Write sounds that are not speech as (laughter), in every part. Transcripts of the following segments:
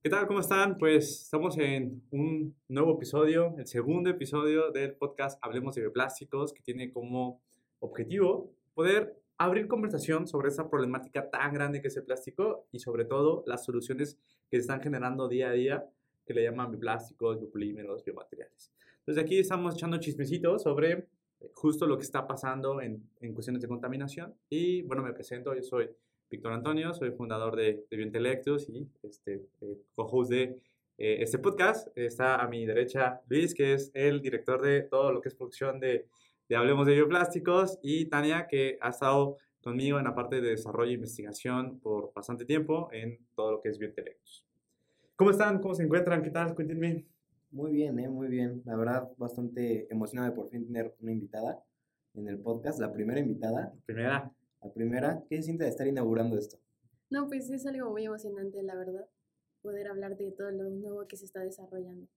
¿Qué tal? ¿Cómo están? Pues estamos en un nuevo episodio, el segundo episodio del podcast Hablemos de Bioplásticos, que tiene como objetivo poder abrir conversación sobre esa problemática tan grande que es el plástico y sobre todo las soluciones que se están generando día a día, que le llaman bioplásticos, biopolímeros, biomateriales. Entonces aquí estamos echando chismecitos sobre eh, justo lo que está pasando en, en cuestiones de contaminación y bueno, me presento, yo soy Víctor Antonio, soy fundador de, de Biointelectus y este, eh, co-host de eh, este podcast. Está a mi derecha Luis, que es el director de todo lo que es producción de, de Hablemos de Bioplásticos, y Tania, que ha estado conmigo en la parte de desarrollo e investigación por bastante tiempo en todo lo que es Biointelectus. ¿Cómo están? ¿Cómo se encuentran? ¿Qué tal? Cuéntenme. Muy bien, ¿eh? muy bien. La verdad, bastante emocionado de por fin tener una invitada en el podcast, la primera invitada. Primera. La primera, ¿qué se siente de estar inaugurando esto? No, pues es algo muy emocionante, la verdad, poder hablar de todo lo nuevo que se está desarrollando.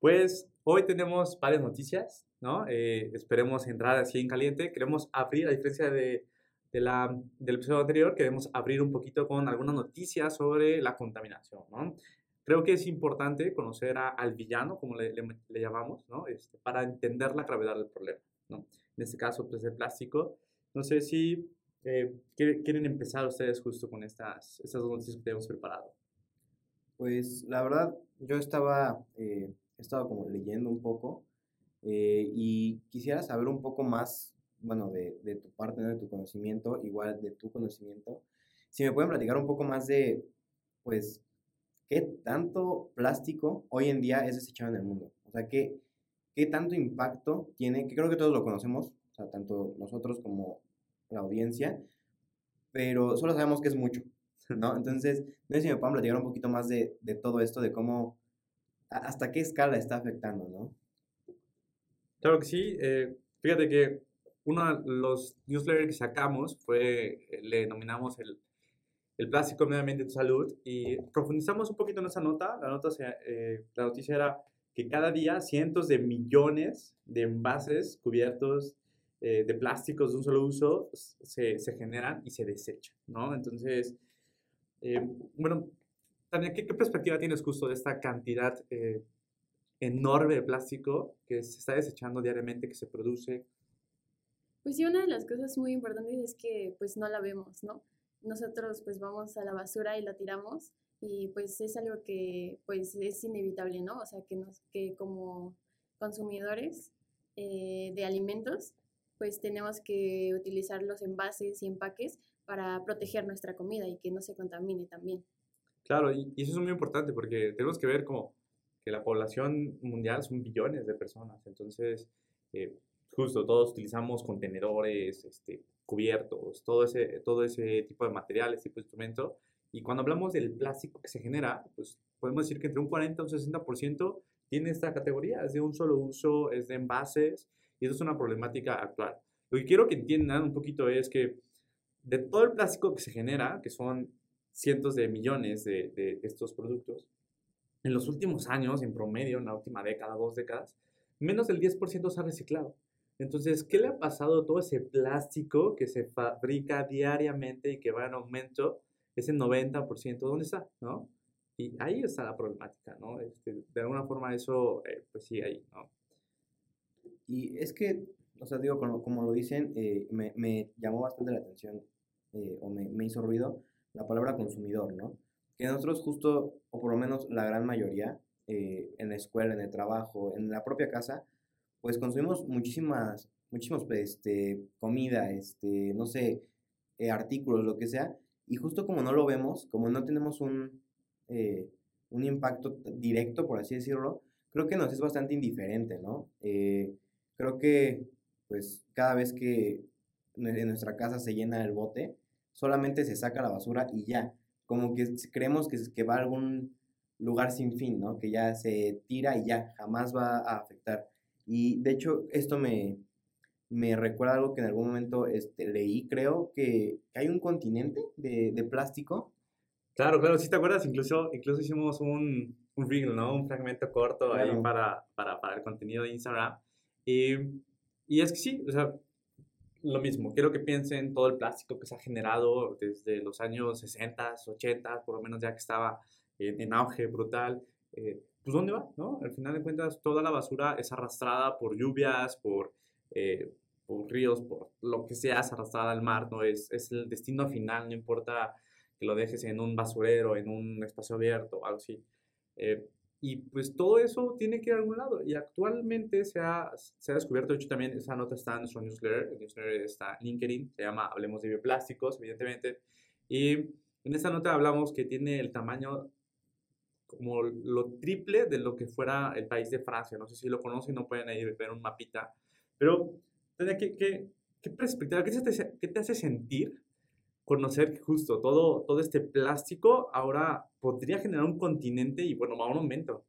Pues hoy tenemos varias noticias, ¿no? Eh, esperemos entrar así en caliente. Queremos abrir, a diferencia de, de la, del episodio anterior, queremos abrir un poquito con algunas noticias sobre la contaminación, ¿no? Creo que es importante conocer a, al villano, como le, le, le llamamos, ¿no? Este, para entender la gravedad del problema, ¿no? En este caso, pues el plástico no sé si eh, quieren empezar ustedes justo con estas, estas dos noticias que tenemos preparado. Pues la verdad, yo estaba, eh, estaba como leyendo un poco eh, y quisiera saber un poco más, bueno, de, de tu parte, ¿no? de tu conocimiento, igual de tu conocimiento. Si me pueden platicar un poco más de, pues, qué tanto plástico hoy en día es desechado en el mundo. O sea, qué, qué tanto impacto tiene, que creo que todos lo conocemos, o sea, tanto nosotros como la audiencia, pero solo sabemos que es mucho, ¿no? Entonces, no sé si me pueden platicar un poquito más de, de todo esto, de cómo, hasta qué escala está afectando, ¿no? Claro que sí. Eh, fíjate que uno de los newsletters que sacamos fue, le denominamos el, el plástico medio ambiente y salud y profundizamos un poquito en esa nota. La, nota eh, la noticia era que cada día cientos de millones de envases cubiertos eh, de plásticos de un solo uso se, se, generan y se desechan, ¿no? Entonces, eh, bueno, Tania, ¿qué, ¿qué, perspectiva tienes justo de esta cantidad eh, enorme de plástico que se está desechando diariamente, que se produce? Pues sí, una de las cosas muy importantes es que pues no la vemos, ¿no? Nosotros pues vamos a la basura y la tiramos y pues es algo que pues es inevitable, ¿no? O sea, que, nos, que como consumidores eh, de alimentos pues tenemos que utilizar los envases y empaques para proteger nuestra comida y que no se contamine también. Claro, y, eso es muy importante porque tenemos que ver como que la población mundial son billones de personas, entonces eh, justo todos utilizamos contenedores, este, cubiertos, todo ese, todo ese tipo de materiales, tipo de instrumento, y cuando hablamos del plástico que se genera, pues podemos decir que entre un 40 y un 60% tiene esta categoría, es de un solo uso, es de envases, y eso es una problemática actual. Lo que quiero que entiendan un poquito es que de todo el plástico que se genera, que son cientos de millones de, de estos productos, en los últimos años, en promedio, en la última década, dos décadas, menos del 10% se ha reciclado. Entonces, ¿qué le ha pasado a todo ese plástico que se fabrica diariamente y que va en aumento? Ese 90%, ¿dónde está? ¿No? Y ahí está la problemática, ¿no? Este, de alguna forma eso, eh, pues sí, ahí, ¿no? Y es que, o sea, digo, como, como lo dicen, eh, me, me, llamó bastante la atención eh, o me, me, hizo ruido la palabra consumidor, ¿no? Que nosotros justo, o por lo menos la gran mayoría, eh, en la escuela, en el trabajo, en la propia casa, pues consumimos muchísimas, muchísimos, este, comida, este, no sé, eh, artículos, lo que sea, y justo como no lo vemos, como no tenemos un, un impacto directo, por así decirlo, creo que nos es bastante indiferente, ¿no? Eh, creo que pues cada vez que en nuestra casa se llena el bote, solamente se saca la basura y ya, como que creemos que, que va a algún lugar sin fin, ¿no? Que ya se tira y ya, jamás va a afectar. Y de hecho, esto me, me recuerda algo que en algún momento este, leí, creo, que, que hay un continente de, de, plástico. Claro, claro, si te acuerdas, incluso, incluso hicimos un, un reel, ¿no? Un fragmento corto claro. ahí para, para, para el contenido de Instagram y, y es que sí, o sea, lo mismo, quiero que piensen todo el plástico que se ha generado desde los años 60, 80, por lo menos ya que estaba en, auge brutal, eh, pues ¿dónde va? ¿no? Al final de cuentas, toda la basura es arrastrada por lluvias, por, eh, por ríos, por lo que sea, es arrastrada al mar, ¿no? Es, es el destino final, no importa que lo dejes en un basurero, en un espacio abierto, algo así. Eh, y pues todo eso tiene que ir a algún lado. Y actualmente se ha, se ha descubierto, de hecho también esa nota está en nuestro newsletter, el newsletter está en LinkedIn, se llama Hablemos de Bioplásticos, evidentemente. Y en esta nota hablamos que tiene el tamaño como lo triple de lo que fuera el país de Francia. No sé si lo conocen, no pueden ir ver un mapita. Pero, ¿qué, qué, qué perspectiva, qué te, qué te hace sentir conocer que justo todo, todo este plástico ahora podría generar un continente y bueno, va un aumento.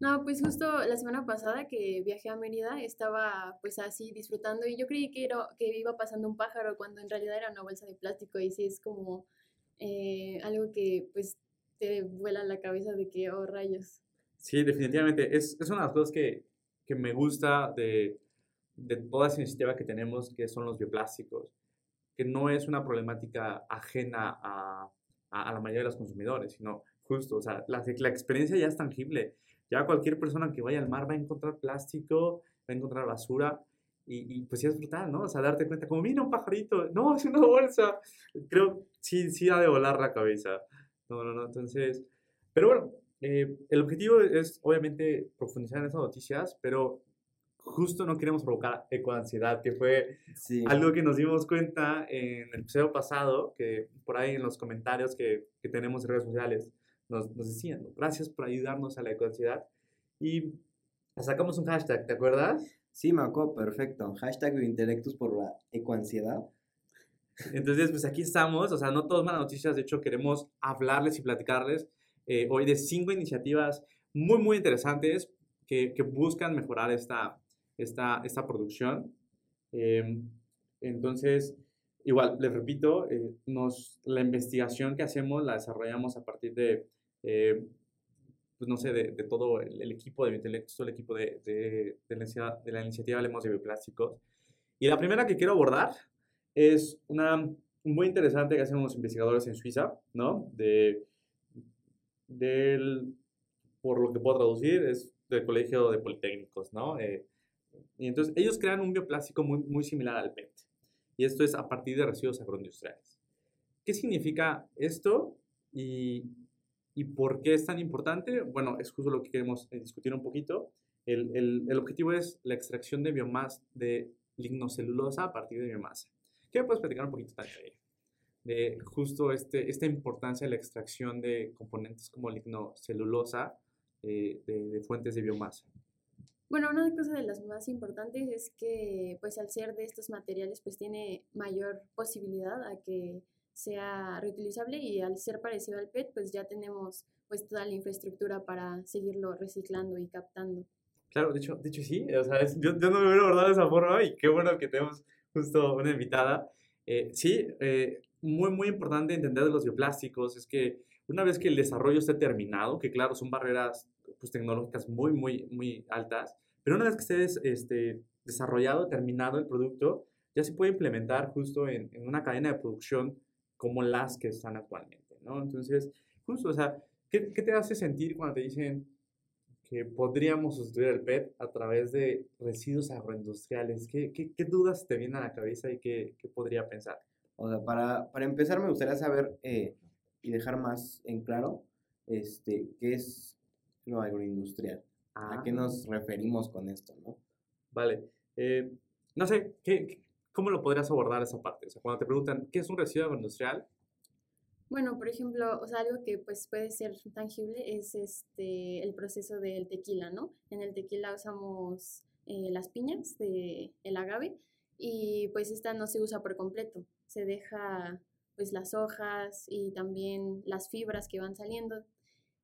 No, pues justo la semana pasada que viajé a Mérida estaba pues así disfrutando y yo creí que, era, que iba pasando un pájaro cuando en realidad era una bolsa de plástico y sí es como eh, algo que pues te vuela la cabeza de que, oh rayos. Sí, definitivamente. Es, es una de las cosas que, que me gusta de, de toda esa iniciativa que tenemos, que son los bioplásticos que no es una problemática ajena a, a, la mayoría de los consumidores, sino justo, o sea, la, la experiencia ya es tangible. Ya cualquier persona que vaya al mar va a encontrar plástico, va a encontrar basura, y, y, pues sí es brutal, ¿no? O sea, darte cuenta, como mira un pajarito, no, es una bolsa. Creo, sí, sí ha de volar la cabeza. No, no, no, entonces, pero bueno, eh, el objetivo es obviamente profundizar en esas noticias, pero justo no queremos provocar ecoansiedad, que fue algo que nos dimos cuenta en el episodio pasado, que por ahí en los comentarios que, que tenemos en redes sociales nos, nos decían, gracias por ayudarnos a la ecoansiedad. Y sacamos un hashtag, ¿te acuerdas? Sí, me acuerdo, perfecto. Hashtag Intelectus por la ecoansiedad. Entonces, pues aquí estamos, o sea, no todas malas noticias, de hecho queremos hablarles y platicarles eh, hoy de cinco iniciativas muy, muy interesantes que, que buscan mejorar esta, esta, esta producción. Em, entonces, igual, les repito, eh, nos, la investigación que hacemos la desarrollamos a partir de, eh, pues no sé, de, de todo el, equipo de Biointelecto, todo el equipo de, de, de, la, de la iniciativa Hablemos de Bioplásticos. Y la primera que quiero abordar es una muy interesante que hacen los investigadores en Suiza, ¿no? De, del, por lo que puedo traducir, es del Colegio de Politécnicos, ¿no? Eh, y entonces ellos crean un bioplástico muy, muy similar al PET. Y esto es a partir de residuos agroindustriales. ¿Qué significa esto y, y por qué es tan importante? Bueno, es justo lo que queremos eh, discutir un poquito. El, el, el objetivo es la extracción de biomasa, de lignocelulosa a partir de biomasa. ¿Qué me puedes platicar un poquito de de justo este, esta importancia de la extracción de componentes como lignocelulosa eh, de, de, fuentes de biomasa. Bueno, una cosa de las más importantes es que pues al ser de estos materiales pues tiene mayor posibilidad a que sea reutilizable y al ser parecido al PET pues ya tenemos pues toda la infraestructura para seguirlo reciclando y captando. Claro, de hecho, de hecho sí, o sea, yo, yo, no me hubiera abordado de esa forma y qué bueno que tenemos justo una invitada. Eh, sí, eh, muy, muy importante entender de los bioplásticos es que una vez que el desarrollo esté terminado, que claro, son barreras pues, tecnológicas muy, muy, muy altas, pero una vez que esté este, desarrollado, terminado el producto, ya se puede implementar justo en, en, una cadena de producción como las que están actualmente, ¿no? Entonces, justo, o sea, ¿qué, ¿qué, te hace sentir cuando te dicen que podríamos sustituir el PET a través de residuos agroindustriales? ¿Qué, qué, qué dudas te vienen a la cabeza y qué, qué podría pensar? O sea, para, para empezar me gustaría saber eh, y dejar más en claro este, qué es lo agroindustrial. Ah. ¿A qué nos referimos con esto, no? Vale. Eh, no sé, ¿qué, ¿cómo lo podrías abordar esa parte? O sea, cuando te preguntan, ¿qué es un residuo agroindustrial? Bueno, por ejemplo, o sea, algo que pues puede ser tangible es este el proceso del tequila, ¿no? En el tequila usamos eh, las piñas de el agave y pues esta no se usa por completo, se deja pues las hojas y también las fibras que van saliendo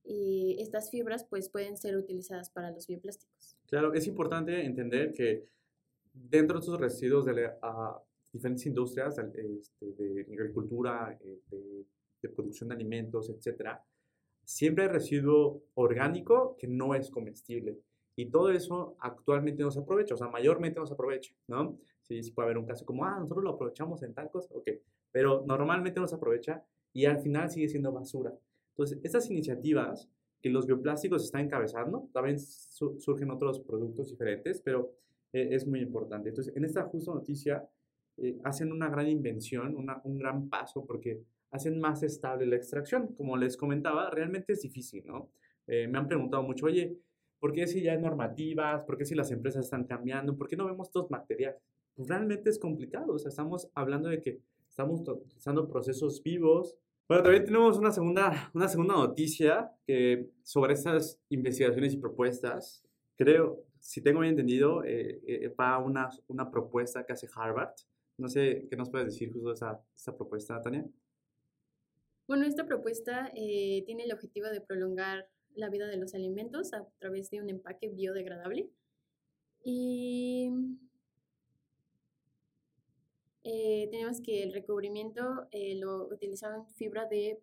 y estas fibras pues pueden ser utilizadas para los bioplásticos. Claro, es importante entender que dentro de estos residuos de la, diferentes industrias este, de agricultura, eh, de, de, producción de alimentos, etcétera, siempre hay residuo orgánico que no es comestible. Y todo eso actualmente no se aprovecha, o sea, mayormente no se aprovecha, ¿no? Sí puede haber un caso como, ah, nosotros lo aprovechamos en tal cosa, ok, pero normalmente no se aprovecha y al final sigue siendo basura. Entonces, estas iniciativas que los bioplásticos están encabezando, también surgen otros productos diferentes, pero eh, es muy importante. Entonces, en esta justa noticia, eh, hacen una gran invención, un gran paso, porque hacen más estable la extracción. Como les comentaba, realmente es difícil, ¿no? Eh, me han preguntado mucho, oye, ¿por qué si ya hay normativas? ¿Por qué si las empresas están cambiando? ¿Por qué no vemos estos materiales? Pues realmente es complicado, o sea, estamos hablando de que estamos utilizando procesos vivos. Bueno, también tenemos una segunda, una segunda noticia que sobre estas investigaciones y propuestas. Creo, si tengo bien entendido, eh, eh, va una, una propuesta que hace Harvard. No sé qué nos puedes decir justo de esa, esa propuesta, Tania. Bueno, esta propuesta eh, tiene el objetivo de prolongar la vida de los alimentos a través de un empaque biodegradable. Y eh, tenemos que el recubrimiento eh, lo utilizaban fibra de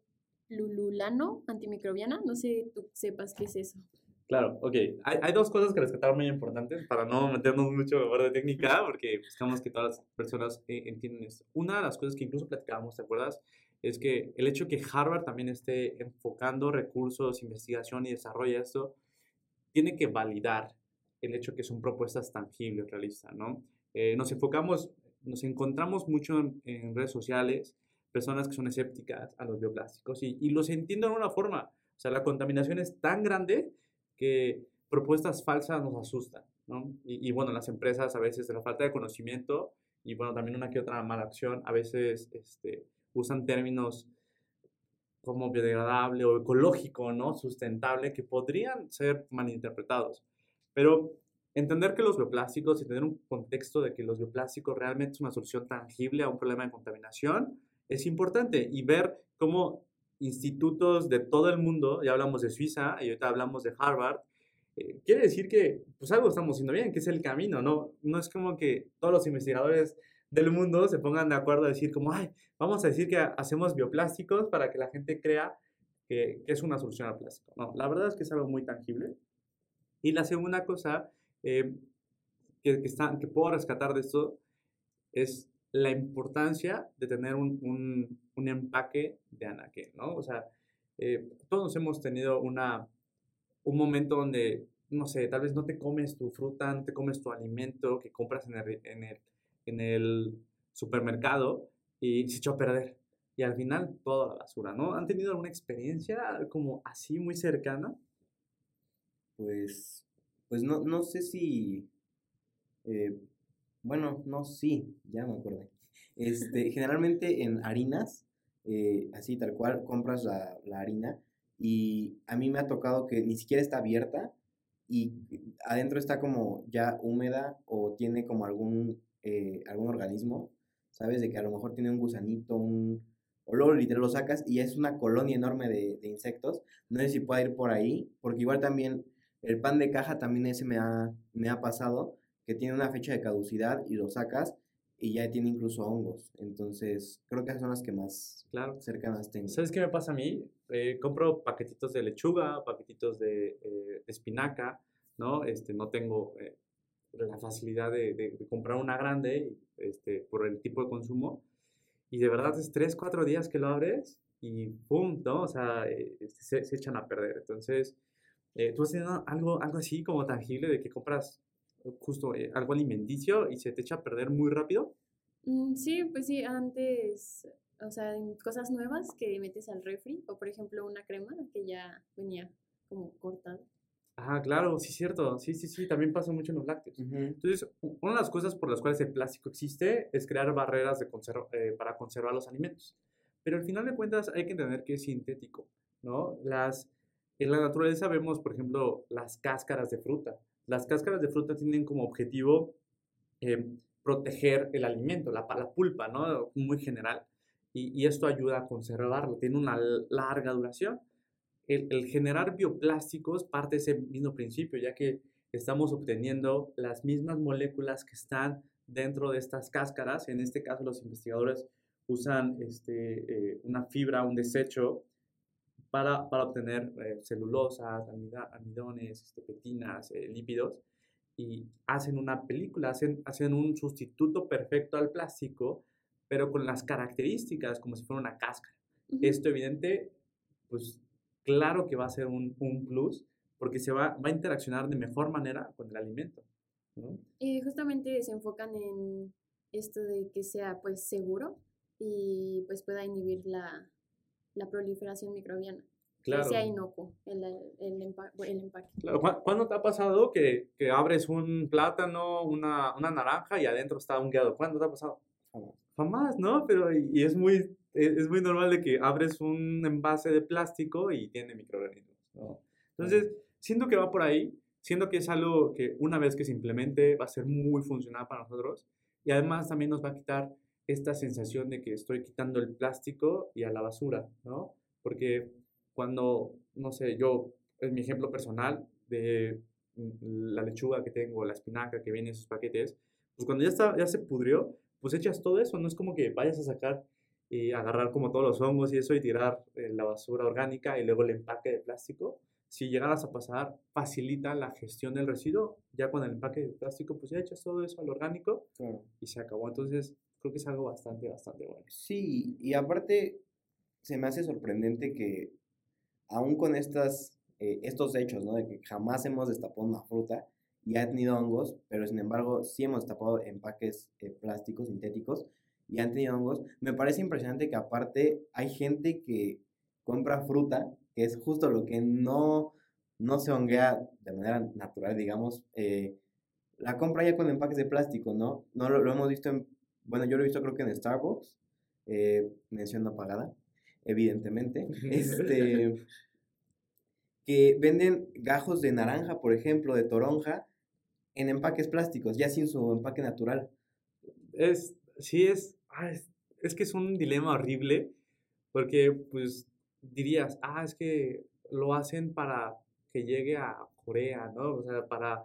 lululano antimicrobiana. No sé, tú sepas qué es eso. Claro, ok. Hay, hay dos cosas que rescatar muy importantes para no meternos mucho en de técnica, porque buscamos que todas las personas eh, entiendan esto. Una de las cosas que incluso platicábamos, ¿te acuerdas? Es que el hecho que Harvard también esté enfocando recursos, investigación y desarrollo esto, tiene que validar el hecho que son propuestas tangibles, realistas, ¿no? nos enfocamos nos encontramos mucho en, redes sociales, personas que son escépticas a los bioplásticos y, y los entiendo de una forma. O sea, la contaminación es tan grande que propuestas falsas nos asustan, ¿no? Y, bueno, las empresas a veces de la falta de conocimiento y bueno, también una que otra mala acción, a veces este, usan términos como biodegradable o ecológico, ¿no? Sustentable, que podrían ser malinterpretados. Pero Entender que los bioplásticos y tener un contexto de que los bioplásticos realmente es una solución tangible a un problema de contaminación es importante y ver cómo institutos de todo el mundo, ya hablamos de Suiza y ahorita hablamos de Harvard, eh, quiere decir que pues algo estamos haciendo bien, que es el camino, ¿no? No es como que todos los investigadores del mundo se pongan de acuerdo a decir como, ay, vamos a decir que hacemos bioplásticos para que la gente crea que, que es una solución al plástico. No, la verdad es que es algo muy tangible. Y la segunda cosa eh, que, que, que, puedo rescatar de esto es la importancia de tener un, un, un empaque de anaquel, ¿no? O sea, eh, todos hemos tenido una, un momento donde, no sé, tal vez no te comes tu fruta, no te comes tu alimento que compras en el, en el, en el supermercado y se echó a perder. Y al final, toda la basura, ¿no? ¿Han tenido alguna experiencia como así muy cercana? Pues pues no, no sé si, eh, bueno, no, sí, ya me acordé. Este, generalmente en harinas, eh, así tal cual, compras la, harina y a mí me ha tocado que ni siquiera está abierta y adentro está como ya húmeda o tiene como algún, eh, algún organismo, ¿sabes? De que a lo mejor tiene un gusanito, un... O luego literal lo sacas y es una colonia enorme de, de insectos. No sé si puede ir por ahí, porque igual también el pan de caja también ese me ha, me ha pasado, que tiene una fecha de caducidad y lo sacas y ya tiene incluso hongos. Entonces, creo que esas son las que más claro. cercanas tengo. ¿Sabes qué me pasa a mí? Eh, compro paquetitos de lechuga, paquetitos de eh, espinaca, ¿no? Este, no tengo eh, la facilidad de, comprar una grande este, por el tipo de consumo. Y de verdad es tres, cuatro días que lo abres y ¡pum! ¿no? O sea, este, se, se, echan a perder. Entonces, eh, ¿Tú has tenido algo, algo así como tangible de que compras justo eh, algo alimenticio y se te echa a perder muy rápido? Mm, sí, pues sí, antes, o sea, cosas nuevas que metes al refri, o por ejemplo una crema que ya venía como cortada. Ah, claro, sí, cierto. Sí, sí, sí, también pasa mucho en los lácteos. Entonces, una de las cosas por las cuales el plástico existe es crear barreras de eh, para conservar los alimentos. Pero al final de cuentas hay que entender que es sintético, ¿no? Las, en la naturaleza vemos, por ejemplo, las cáscaras de fruta. Las cáscaras de fruta tienen como objetivo eh, proteger el alimento, la, la, pulpa, ¿no? Muy general. Y, esto ayuda a conservarlo, tiene una larga duración. El, el, generar bioplásticos parte de ese mismo principio, ya que estamos obteniendo las mismas moléculas que están dentro de estas cáscaras. En este caso, los investigadores usan este, eh, una fibra, un desecho para, para obtener eh, celulosas, amidones, este, pectinas, eh, lípidos, y hacen una película, hacen, hacen un sustituto perfecto al plástico, pero con las características como si fuera una cáscara. Esto evidente, pues claro que va a ser un, un plus porque se va, va a interaccionar de mejor manera con el alimento. ¿no? Y justamente se enfocan en esto de que sea pues seguro y pues pueda inhibir la, la proliferación microbiana. Claro. Que sea inocuo el, el, empa- el empaque. Claro, ¿cu- ¿Cuándo te ha pasado que, que abres un plátano, una, una naranja y adentro está un guiado? ¿Cuándo te ha pasado? Jamás. Jamás, ¿no? Pero y, y es muy es, es muy normal de que abres un envase de plástico y tiene microorganismos, ¿no? Entonces, siento que va por ahí, siento que es algo que una vez que se implemente va a ser muy funcional para nosotros y además también nos va a quitar esta sensación de que estoy quitando el plástico y a la basura, ¿no? Porque cuando, no sé, yo, es mi ejemplo personal de mm, la lechuga que tengo, la espinaca que viene en esos paquetes, pues cuando ya, está, ya se pudrió, pues echas todo eso, no es como que vayas a sacar y agarrar como todos los hongos y eso y tirar eh, la basura orgánica y luego el empaque de plástico. Si llegaras a pasar, facilita la gestión del residuo. Ya con el empaque de plástico, pues ya echas todo eso al orgánico y se acabó. Entonces, creo que es algo bastante, bastante bueno. Sí, y aparte se me hace sorprendente que aún con estas, eh, estos hechos, ¿no? De que jamás hemos destapado una fruta y ha tenido hongos, pero sin embargo sí hemos destapado empaques eh, plásticos sintéticos y han tenido hongos. Me parece impresionante que aparte hay gente que compra fruta, que es justo lo que no, no se honguea de manera natural, digamos, eh, la compra ya con empaques de plástico, ¿no? No lo, lo hemos visto en, bueno, yo lo he visto creo que en Starbucks, eh, mención no pagada, evidentemente, (laughs) este, que venden gajos de naranja, por ejemplo, de toronja, en empaques plásticos, ya sin su empaque natural. Es, sí, es, ah, es, es que es un dilema horrible porque, pues, dirías, ah, es que lo hacen para que llegue a Corea, ¿no? O sea, para,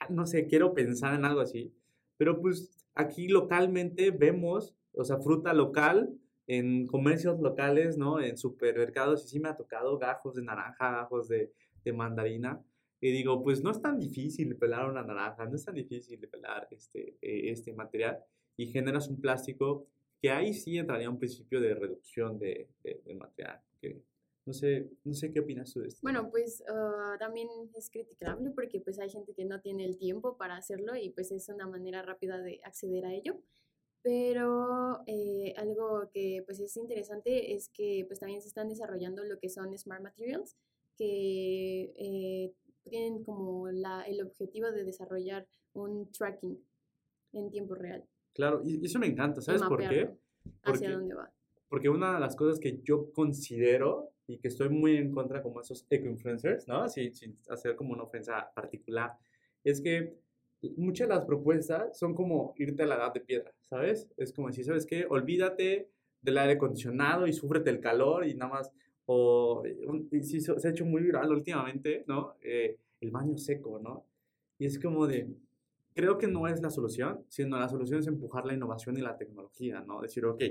ah, no sé, quiero pensar en algo así. Pero, pues, aquí localmente vemos, o sea, fruta local en comercios locales, ¿no? En supermercados, y sí me ha tocado gajos de naranja, gajos de, de mandarina. Y digo, pues no es tan difícil pelar una naranja, no es tan difícil pelar este, eh, este material y generas un plástico que ahí sí entraría un principio de reducción de, de, de material. Que no, sé, no sé qué opinas tú de esto. Bueno, pues ah, también es criticable porque pues hay gente que no tiene el tiempo para hacerlo y pues es una manera rápida de acceder a ello. Pero eh, algo que pues es interesante es que pues también se están desarrollando lo que son Smart Materials, que eh, tienen como la, el objetivo de desarrollar un tracking en tiempo real. Claro, y eso me encanta, ¿sabes por qué? mapearlo Hacia Porque- dónde va. Porque una de las cosas que yo considero y que estoy muy en contra como esos eco-influencers, ¿no? Sin, sin hacer como una ofensa particular, es que muchas de las propuestas son como irte a la edad de piedra, ¿sabes? Es como decir, ¿sabes qué? Olvídate del aire acondicionado y súfrete el calor y nada más, o sí, se se ha hecho muy viral últimamente, ¿no? Eh, el baño seco, ¿no? Y es como de, creo que no es la solución, sino la solución es empujar la innovación y la tecnología, ¿no? Decir, ok,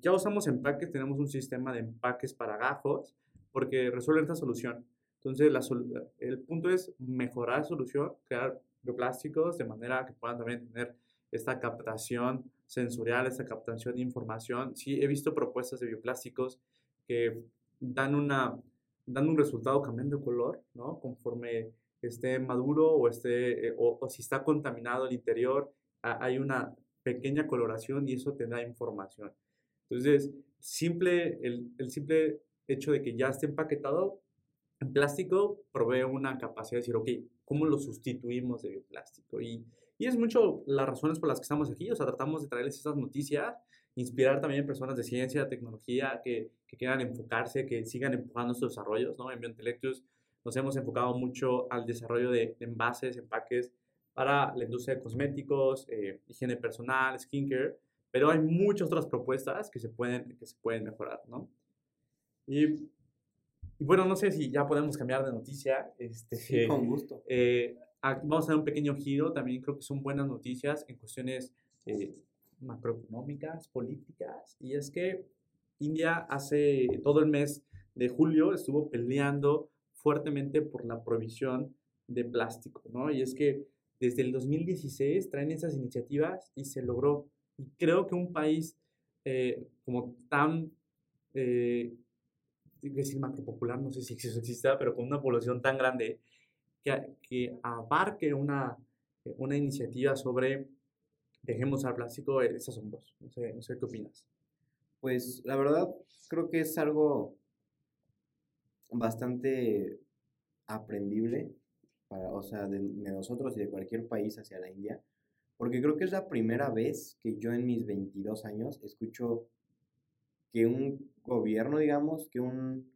ya usamos empaques, tenemos un sistema de empaques para gajos, porque resuelven esta solución. Entonces, la solu- el punto es mejorar solución, crear bioplásticos de manera que puedan también tener esta captación sensorial, esta captación de información. Sí, he visto propuestas de bioplásticos que dan, una, dan un resultado cambiando de color, ¿no? Conforme esté maduro o, esté, eh, o, o si está contaminado el interior, ha- hay una pequeña coloración y eso te da información. Entonces, simple, el, el simple hecho de que ya esté empaquetado en plástico provee una capacidad de decir, ok, ¿cómo lo sustituimos de bioplástico? Y, y es mucho las razones por las que estamos aquí, o sea, tratamos de traerles estas noticias, inspirar también personas de ciencia, tecnología, que, que quieran enfocarse, que sigan empujando estos desarrollos, ¿no? En Biointelectus nos hemos enfocado mucho al desarrollo de envases, empaques para la industria de cosméticos, eh, higiene personal, skincare, pero hay muchas otras propuestas que se pueden, que se pueden mejorar, ¿no? Y, y bueno, no sé si ya podemos cambiar de noticia. Este, Sí, con gusto. eh, aquí vamos a dar un pequeño giro, también creo que son buenas noticias en cuestiones eh, macroeconómicas, políticas, y es que India hace todo el mes de julio estuvo peleando fuertemente por la prohibición de plástico, ¿no? Y es que desde el 2016 traen esas iniciativas y se logró. Creo que un país eh, como tan, eh, decir macropopular, no sé si eso exista, pero con una población tan grande que, que abarque una, una iniciativa sobre dejemos al plástico es asombroso. No sé, no sé qué opinas. Pues la verdad creo que es algo bastante aprendible, para, o sea, de, nosotros y de cualquier país hacia la India, porque creo que es la primera vez que yo en mis 22 años escucho que un gobierno, digamos, que un,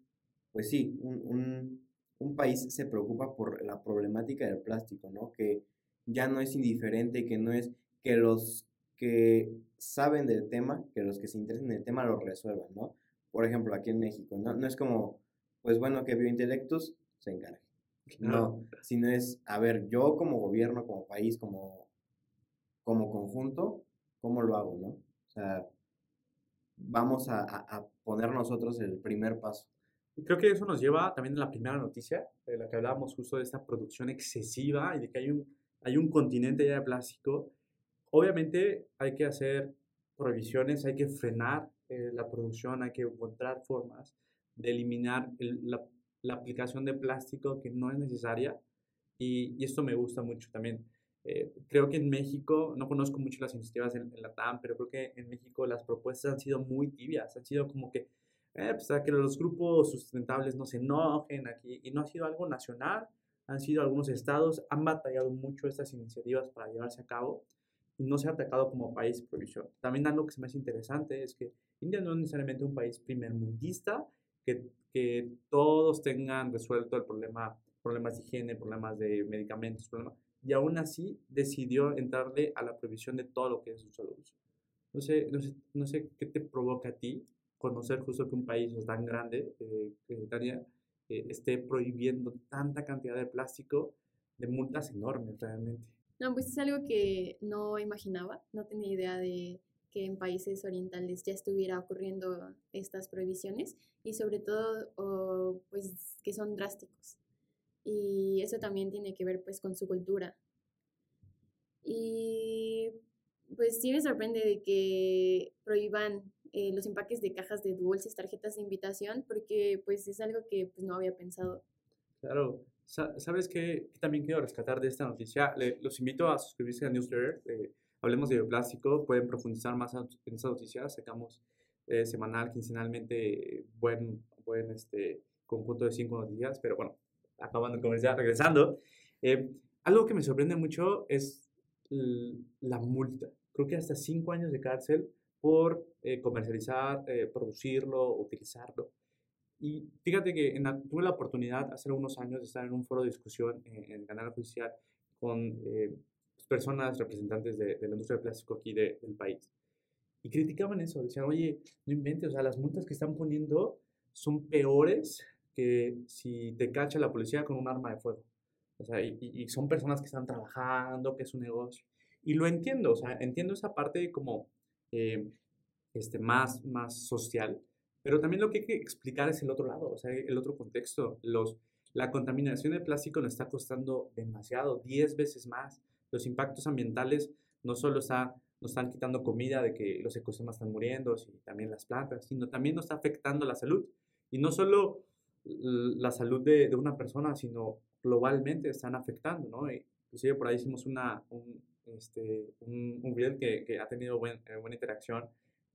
pues sí, un, un, un país se preocupa por la problemática del plástico, ¿no? Que ya no es indiferente, que no es que los que saben del tema, que los que se interesan en el tema lo resuelvan, ¿no? Por ejemplo, aquí en México, ¿no? No es como, pues bueno, que biointelectos se encargue. No, sino es, a ver, yo como gobierno, como país, como, como conjunto, ¿cómo lo hago, no? O sea, vamos a, a, poner nosotros el primer paso. Creo que eso nos lleva también a la primera noticia, de la que hablábamos justo de esta producción excesiva y de que hay un, hay un continente ya de plástico. Obviamente hay que hacer prohibiciones, hay que frenar eh, la producción, hay que encontrar formas de eliminar la, la, aplicación de plástico que no es necesaria y, y esto me gusta mucho también. Eh, creo que en México, no conozco mucho las iniciativas en, la TAM, pero creo que en México las propuestas han sido muy tibias, han sido como que, eh, pues, que los grupos sustentables no se enojen aquí, y no ha sido algo nacional, han sido algunos estados, han batallado mucho estas iniciativas para llevarse a cabo y no se ha atacado como país provisión. También algo que se me hace interesante es que India no es necesariamente un país primermundista, que, que todos tengan resuelto el problema, problemas de higiene, problemas de medicamentos, problemas, y aún así decidió entrarle a la prohibición de todo lo que es su salud. No sé, no sé, no sé qué te provoca a ti conocer justo que un país tan grande, eh, Italia, eh, esté prohibiendo tanta cantidad de plástico de multas enormes realmente. No, pues es algo que no imaginaba, no tenía idea de que en países orientales ya estuviera ocurriendo estas prohibiciones y sobre todo pues que son drásticos y eso también tiene que ver pues con su cultura. Y pues sí me sorprende de que prohíban eh, los empaques de cajas de dulces, tarjetas de invitación, porque pues es algo que pues, no había pensado. Claro, ¿sabes qué? También quiero rescatar de esta noticia. los invito a suscribirse al newsletter. Hablemos de bioplástico, pueden profundizar más en esta noticia. Sacamos eh, semanal, quincenalmente, buen, buen este, conjunto de cinco noticias, pero bueno, acabando de comenzar, regresando, eh, algo que me sorprende mucho es la multa. Creo que hasta cinco años de cárcel por eh, comercializar, eh, producirlo, utilizarlo. Y fíjate que tuve la oportunidad hace unos años de estar en un foro de discusión en, el canal judicial con pues, personas representantes de, la industria del plástico aquí del país. Y criticaban eso, decían, oye, no inventes, o sea, las multas que están poniendo son peores que si te cacha la policía con un arma de fuego. O sea, y, son personas que están trabajando, que es un negocio. Y lo entiendo, o sea, entiendo esa parte como eh, este, más, más social, pero también lo que hay que explicar es el otro lado, o sea, el otro contexto. Los, la contaminación de plástico nos está costando demasiado, 10 veces más. Los impactos ambientales no solo está, nos están quitando comida de que los ecosistemas están muriendo, y también las plantas, sino también nos está afectando la salud. Y no solo la salud de, de, una persona, sino globalmente están afectando, ¿no? Inclusive por ahí hicimos una, un, este, un, un video que, que, ha tenido buen, eh, buena interacción,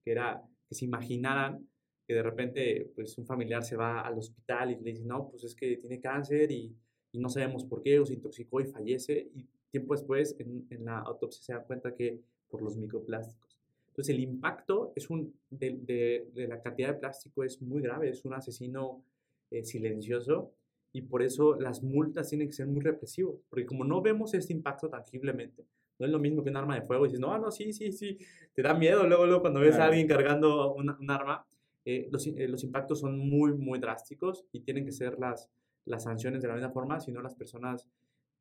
que era que se imaginaran que de repente pues un familiar se va al hospital y le dice, no, pues es que tiene cáncer y, y no sabemos por qué, o se intoxicó y fallece, y tiempo después en, en la autopsia se da cuenta que por los microplásticos. Entonces el impacto es un, de, de la cantidad de plástico es muy grave, es un asesino eh, silencioso y por eso las multas tienen que ser muy represivas, porque como no vemos este impacto tangiblemente, no es lo mismo que un arma de fuego y dices, no, no, sí, sí, sí, te da miedo luego, luego cuando ves a alguien cargando un arma, eh, los, eh, los, impactos son muy, muy drásticos y tienen que ser las, las sanciones de la misma forma, si no las personas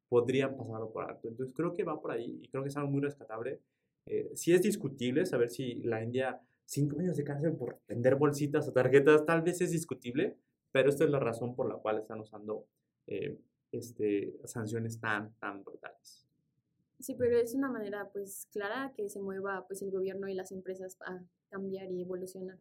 podrían pasarlo por alto. Entonces creo que va por ahí y creo que es algo muy rescatable. Eh, sí es discutible saber si la India, cinco años de cárcel por vender bolsitas o tarjetas, tal vez es discutible, pero esta es la razón por la cual están usando eh, este, sanciones tan, tan brutales. Sí, pero es una manera pues clara que se mueva pues el gobierno y las empresas a cambiar y evolucionar.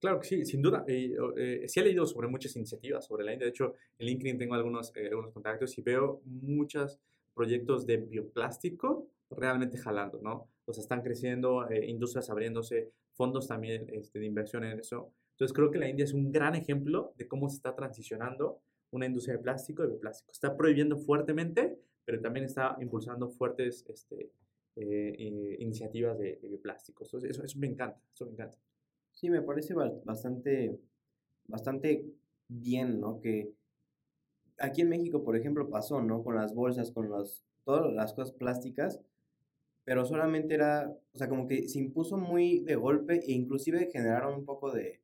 Claro que sí, sin duda. Eh, eh, sí he leído sobre muchas iniciativas sobre la India. De hecho, en LinkedIn tengo algunos, eh, algunos contactos y veo muchos proyectos de bioplástico realmente jalando, ¿no? O sea, están creciendo, industrias abriéndose, fondos también este, de inversión en eso. Entonces, creo que la India es un gran ejemplo de cómo se está transicionando una industria de plástico y bioplástico. Está prohibiendo fuertemente, pero también está impulsando fuertes este, iniciativas de, de bioplásticos. Entonces, eso, me encanta, eso me encanta. Sí, me parece bastante, bastante bien, ¿no? Que aquí en México, por ejemplo, pasó, ¿no? Con las bolsas, con las, todas las cosas plásticas, pero solamente era, o sea, como que se impuso muy de golpe e inclusive generaron un poco de,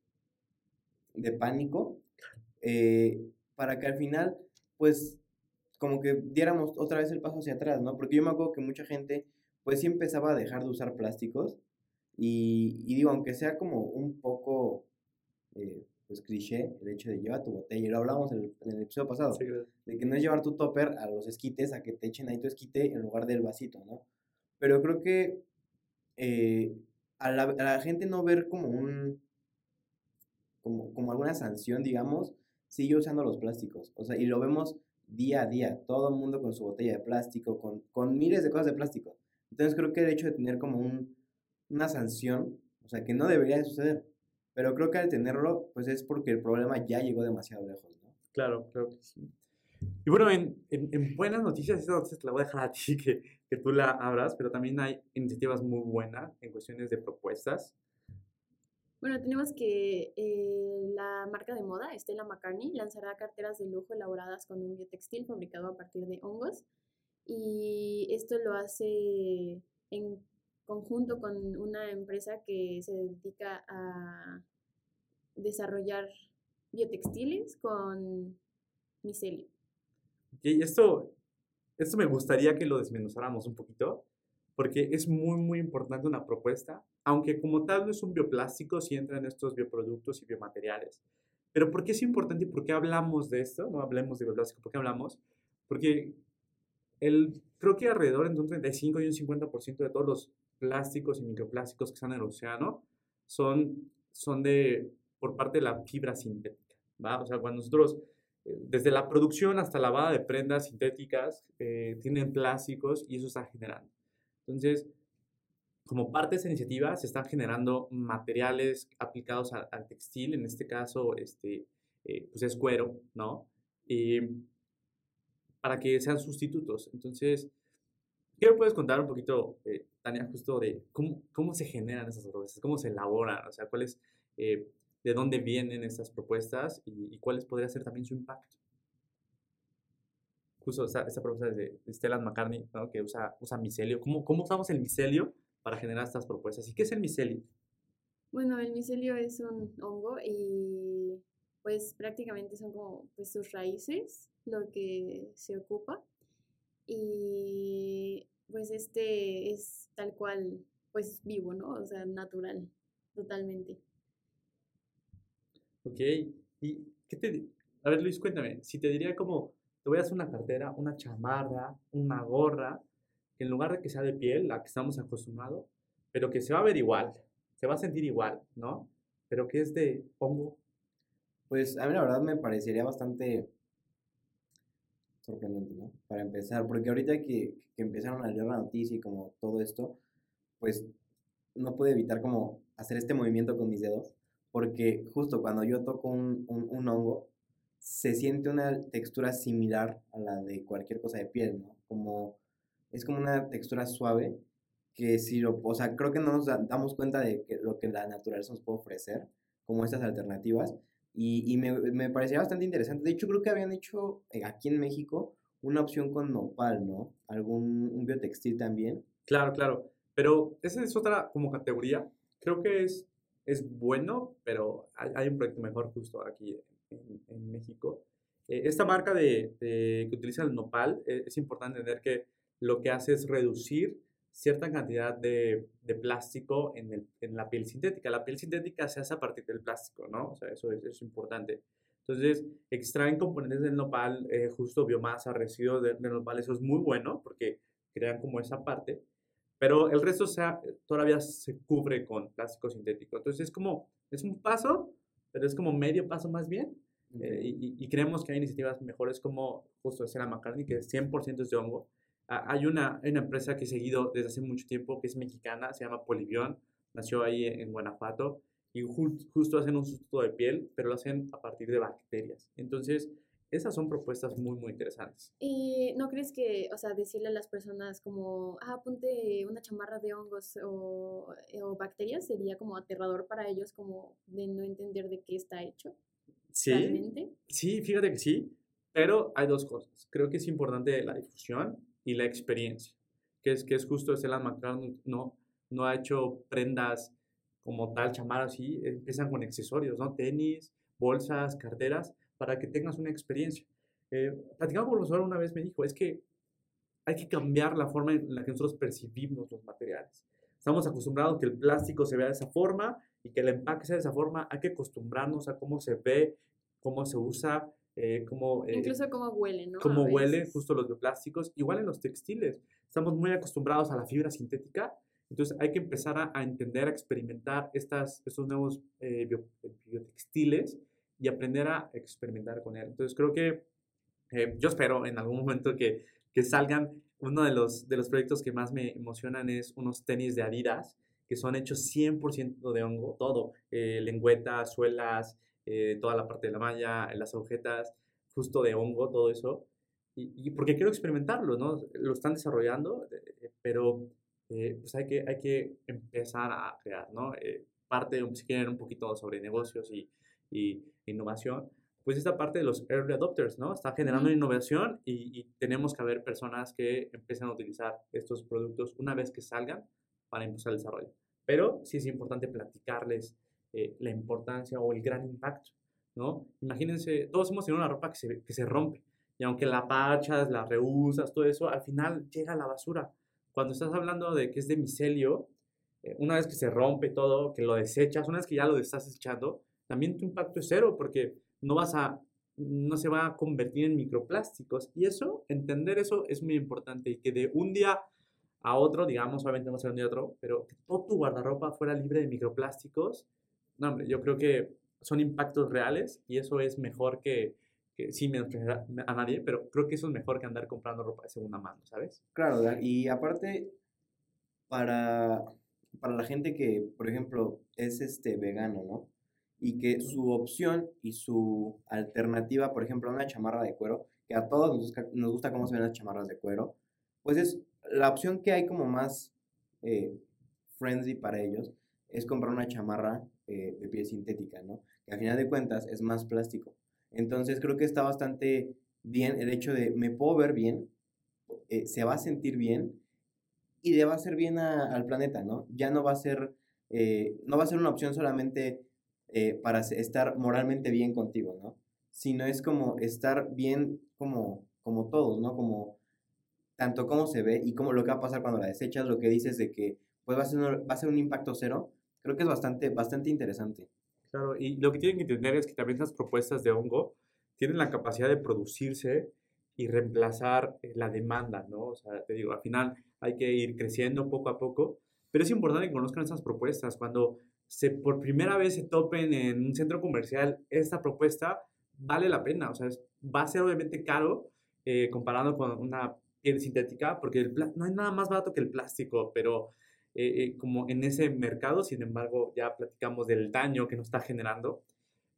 de pánico eh, para que al final, pues, como que diéramos otra vez el paso hacia atrás, ¿no? Porque yo me acuerdo que mucha gente, pues sí empezaba a dejar de usar plásticos y, digo, aunque sea como un poco, eh, pues cliché, el hecho de llevar tu botella, y lo hablamos en el, episodio pasado, de que no es llevar tu topper a los esquites, a que te echen ahí tu esquite en lugar del vasito, ¿no? Pero creo que eh, a, la, a, la, gente no ver como un, como, como alguna sanción, digamos, sigue usando los plásticos, o sea, y lo vemos día a día, todo el mundo con su botella de plástico, con, con miles de cosas de plástico. Entonces creo que el hecho de tener como un una sanción, o sea, que no debería de suceder. Pero creo que al tenerlo, pues es porque el problema ya llegó demasiado lejos, ¿no? Claro, claro que sí. Y bueno, en, en, buenas noticias, esta noticia te la voy a dejar a ti que, que tú la abras, pero también hay iniciativas muy buenas en cuestiones de propuestas. Bueno, tenemos que eh, la marca de moda, Stella McCartney, lanzará carteras de lujo elaboradas con un biotextil fabricado a partir de hongos. Y esto lo hace en conjunto con una empresa que se dedica a desarrollar biotextiles con micelio. Y esto, esto me gustaría que lo desmenuzáramos un poquito, porque es muy, muy importante una propuesta, aunque como tal no es un bioplástico, si entra en estos bioproductos y biomateriales. Pero ¿por qué es importante y por qué hablamos de esto? No hablemos de bioplástico, ¿por qué hablamos? Porque el, creo que alrededor entre un 35 y un 50% de todos los plásticos y microplásticos que están en el océano son, son de, por parte de la fibra sintética, ¿va? O sea, cuando nosotros, eh, desde la producción hasta la lavada de prendas sintéticas, eh, tienen plásticos y eso está generando. Entonces, como parte de esa iniciativa, se están generando materiales aplicados al textil, en este caso, este, eh, pues es cuero, ¿no? Y para que sean sustitutos. Entonces, ¿qué me puedes contar un poquito, Tania, justo de cómo, se generan esas propuestas, cómo se elaboran, o sea, cuáles, eh, de dónde vienen estas propuestas y, cuáles podría ser también su impacto. Justo esta, propuesta de, Stellan McCartney, ¿no? que usa, usa micelio. ¿Cómo, ¿Cómo usamos el micelio para generar estas propuestas? ¿Y qué es el micelio? Bueno, el micelio es un hongo y pues prácticamente son como pues, sus raíces lo que se ocupa. Y pues este es tal cual, pues vivo, ¿no? O sea, natural, totalmente. Ok, ¿y qué te... A ver, Luis, cuéntame, si te diría como, te voy a hacer una cartera, una chamarra, una gorra, que en lugar de que sea de piel, la que estamos acostumbrados, pero que se va a ver igual, se va a sentir igual, ¿no? Pero que es de hongo. Pues a mí la verdad me parecería bastante sorprendente, ¿no? Para empezar, porque ahorita que, empezaron a leer la noticia y como todo esto, pues no pude evitar como hacer este movimiento con mis dedos, porque justo cuando yo toco un, hongo, se siente una textura similar a la de cualquier cosa de piel, ¿no? Como, es como una textura suave que si lo, o sea, creo que no nos damos cuenta de lo que la naturaleza nos puede ofrecer, como estas alternativas, y, y me, me, parecía bastante interesante. De hecho, creo que habían hecho eh, aquí en México una opción con nopal, ¿no? Algún un biotextil también. Claro, claro. Pero esa es otra como categoría. Creo que es, es bueno, pero hay, un proyecto mejor justo aquí en, México. Eh, esta marca de, de, que utiliza el nopal, eh, es importante entender que lo que hace es reducir cierta cantidad de, de plástico en, la piel sintética. La piel sintética se hace a partir del plástico, ¿no? Eso es, importante. Entonces, extraen componentes del nopal, eh, justo biomasa, residuos del, nopal, eso es muy bueno porque crean como esa parte. pero el resto sea, todavía se cubre con plástico sintético. Entonces es como, es un paso, pero es como medio paso más bien. Eh, y, y, creemos que hay iniciativas mejores como justo la McCartney, que 100% es de hongo. Ah, hay una, una empresa que he seguido desde hace mucho tiempo, que es mexicana, se llama Polivion, nació ahí en Guanajuato, y justo hacen un sustituto de piel, pero lo hacen a partir de bacterias. Entonces, esas son propuestas muy, muy interesantes. ¿Y no crees que, o sea, decirle a las personas como, ah, ponte una chamarra de hongos o, o bacterias sería como aterrador para ellos, como de no entender de qué está hecho? Sí. ¿Realmente? Sí, fíjate que sí, pero hay dos cosas. Creo que es importante la difusión y la experiencia, que es, que es justo, Stella McCartney no, no ha hecho prendas como tal, chamarras así, empiezan con accesorios, ¿no? Tenis, bolsas, carteras, para que tengas una experiencia. Eh, platicaba con profesor una vez, me dijo, es que hay que cambiar la forma en la que nosotros percibimos los materiales. Estamos acostumbrados a que el plástico se vea de esa forma y que el empaque sea de esa forma. Hay que acostumbrarnos a cómo se ve, cómo se usa, eh, cómo... Eh, Incluso cómo huele, ¿no? Cómo huele justo los bioplásticos. Igual en los textiles. Estamos muy acostumbrados a la fibra sintética. Entonces hay que empezar a, a entender, a experimentar estas, estos nuevos eh, biotextiles y aprender a experimentar con él. Entonces creo que eh, yo espero en algún momento que, que, salgan. Uno de los, de los proyectos que más me emocionan es unos tenis de Adidas que son hechos 100% de hongo, todo, eh, lengüetas, suelas, eh, toda la parte de la malla, las agujetas, justo de hongo, todo eso. Y, y porque quiero experimentarlo, ¿no? Lo están desarrollando, pero pues hay que, hay que empezar a crear, ¿no? parte, si quieren, un poquito sobre negocios y, y innovación, pues esta parte de los early adopters, ¿no? Está generando innovación y, tenemos que haber personas que empiecen a utilizar estos productos una vez que salgan para impulsar el desarrollo. Pero sí es importante platicarles eh, la importancia o el gran impacto, ¿no? Imagínense, todos hemos tenido una ropa que se, que se rompe y aunque la pachas, la reusas, todo eso, al final llega a la basura. Cuando estás hablando de que es de micelio, eh, una vez que se rompe todo, que lo desechas, una vez que ya lo estás desechando, también tu impacto es cero porque no vas a, no se va a convertir en microplásticos. Y eso, entender eso es muy importante y que de un día a otro, digamos, obviamente no día a otro, pero que todo tu guardarropa fuera libre de microplásticos, no, hombre, yo creo que son impactos reales y eso es mejor que, que sí me a nadie, pero creo que eso es mejor que andar comprando ropa de segunda mano, ¿sabes? Claro, y aparte, para, para la gente que, por ejemplo, es este vegano, ¿no? y que su opción y su alternativa, por ejemplo, una chamarra de cuero, que a todos nos gusta, cómo se ven las chamarras de cuero, pues es la opción que hay como más eh, friendly para ellos, es comprar una chamarra eh, de piel sintética, ¿no? Que al final de cuentas es más plástico. Entonces creo que está bastante bien el hecho de me puedo ver bien, eh, se va a sentir bien y le va a hacer bien al planeta, ¿no? Ya no va a ser, no va a ser una opción solamente eh, para estar moralmente bien contigo, ¿no? Sino es como estar bien como, como todos, ¿no? Como tanto cómo se ve y como lo que va a pasar cuando la desechas, lo que dices de que pues va a ser, va a ser un impacto cero, creo que es bastante, bastante interesante. Claro, y lo que tienen que entender es que también las propuestas de hongo tienen la capacidad de producirse y reemplazar eh, la demanda, ¿no? O sea, te digo, al final hay que ir creciendo poco a poco, pero es importante que conozcan esas propuestas. Cuando se, por primera vez se topen en un centro comercial, esta propuesta vale la pena. O sea, va a ser obviamente caro eh, comparado con una piel sintética, porque el no hay nada más barato que el plástico, pero eh, eh, como en ese mercado, sin embargo, ya platicamos del daño que nos está generando.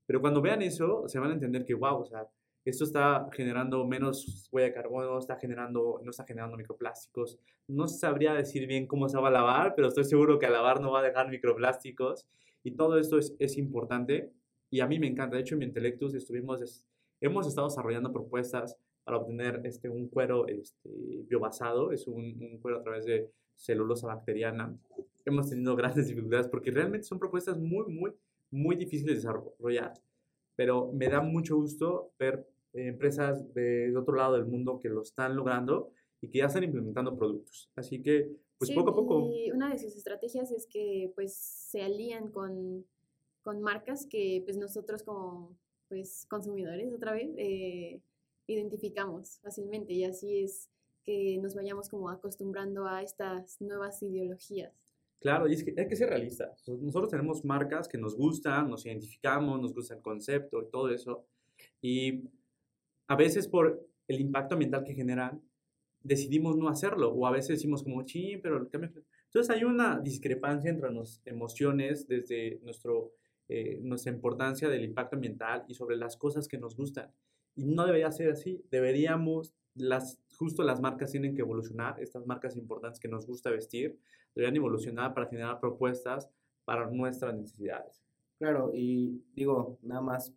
Pero cuando vean eso, se van a entender que, wow, o sea, esto está generando menos huella de carbono, está generando, no está generando microplásticos. No sabría decir bien cómo se va a lavar, pero estoy seguro que a lavar no va a dejar microplásticos. Y todo esto es, es importante y a mí me encanta. De hecho, en mi Intelectus estuvimos, hemos estado desarrollando propuestas para obtener este, un cuero este, biobasado, es un, un cuero a través de celulosa bacteriana. Hemos tenido grandes (laughs) dificultades porque realmente son propuestas muy, muy, muy difíciles de desarrollar. Pero me da mucho gusto ver empresas de, otro lado del mundo que lo están logrando y que ya están implementando productos. Así que, pues poco a poco. Y una de sus estrategias es que pues se alían con, con marcas que pues nosotros como pues consumidores otra vez eh, identificamos fácilmente y así es que nos vayamos como acostumbrando a estas nuevas ideologías. Claro, y es que hay que ser realistas. Nosotros tenemos marcas que nos gustan, nos identificamos, nos gusta el concepto y todo eso. Y a veces por el impacto ambiental que generan, decidimos no hacerlo. O a veces decimos como, sí, pero el cambio... Entonces hay una discrepancia entre las emociones desde nuestro, eh, nuestra importancia del impacto ambiental y sobre las cosas que nos gustan. Y no debería ser así. Deberíamos, las, justo las marcas tienen que evolucionar, estas marcas importantes que nos gusta vestir, deberían evolucionar para generar propuestas para nuestras necesidades. Claro, y digo, nada más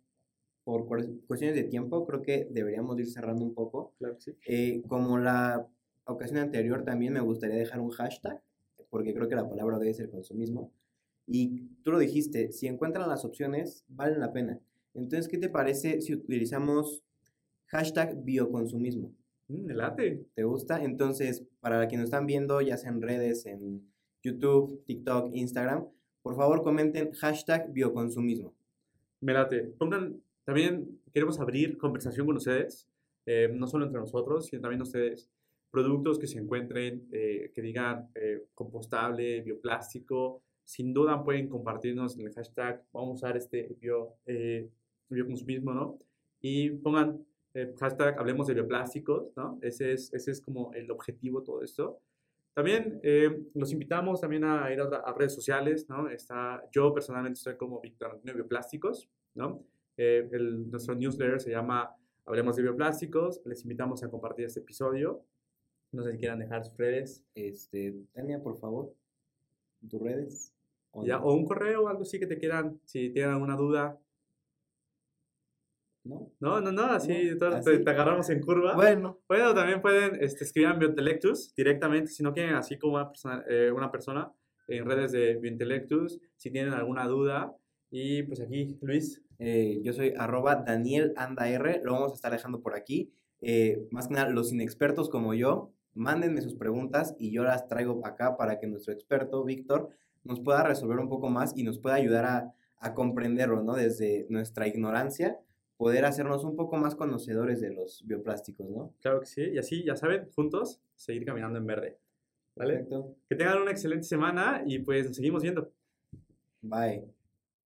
por cuestiones de tiempo, creo que deberíamos ir cerrando un poco. Claro sí. Eh, como la ocasión anterior, también me gustaría dejar un hashtag, porque creo que la palabra debe ser consumismo. Y tú lo dijiste, si encuentran las opciones, valen la pena. Entonces, ¿qué te parece si utilizamos hashtag bioconsumismo? Mm, late. ¿Te gusta? Entonces, para quienes nos están viendo, ya sea en redes, en YouTube, TikTok, Instagram, por favor comenten hashtag bioconsumismo. Me late. Pongan, también queremos abrir conversación con ustedes, eh, no solo entre nosotros, sino también ustedes. Productos que se encuentren, eh, que digan eh, compostable, bioplástico, sin duda pueden compartirnos en el hashtag, vamos a usar este bio, bioconsumismo, ¿no? Y pongan hashtag hablemos de bioplásticos, ¿no? Ese es, ese es como el objetivo de todo esto. También eh, los invitamos también a ir a, redes sociales, ¿no? Está, yo personalmente estoy como Víctor Antonio Bioplásticos, ¿no? Eh, el, nuestro newsletter se llama Hablemos de Bioplásticos. Les invitamos a compartir este episodio. No sé si quieran dejar sus redes. Este, Tania, por favor, tus redes. ¿O, ya, o un correo o algo así que te quieran, si tienen alguna duda, ¿no? No, no, no, así, Te, agarramos en curva. Bueno. Bueno, también pueden este, escribir en Biointelectus directamente, si no quieren así como una persona, eh, una persona en redes de Biointelectus, si tienen alguna duda. Y pues aquí, Luis. Eh, yo soy arroba Daniel AndaR, lo vamos a estar dejando por aquí. Eh, más que nada, los inexpertos como yo, mándenme sus preguntas y yo las traigo acá para que nuestro experto, Víctor, nos pueda resolver un poco más y nos pueda ayudar a, a comprenderlo, ¿no? Desde nuestra ignorancia poder hacernos un poco más conocedores de los bioplásticos, ¿no? Claro que sí, y así, ya saben, juntos, seguir caminando en verde. ¿Vale? Perfecto. Que tengan una excelente semana y pues nos seguimos viendo. Bye.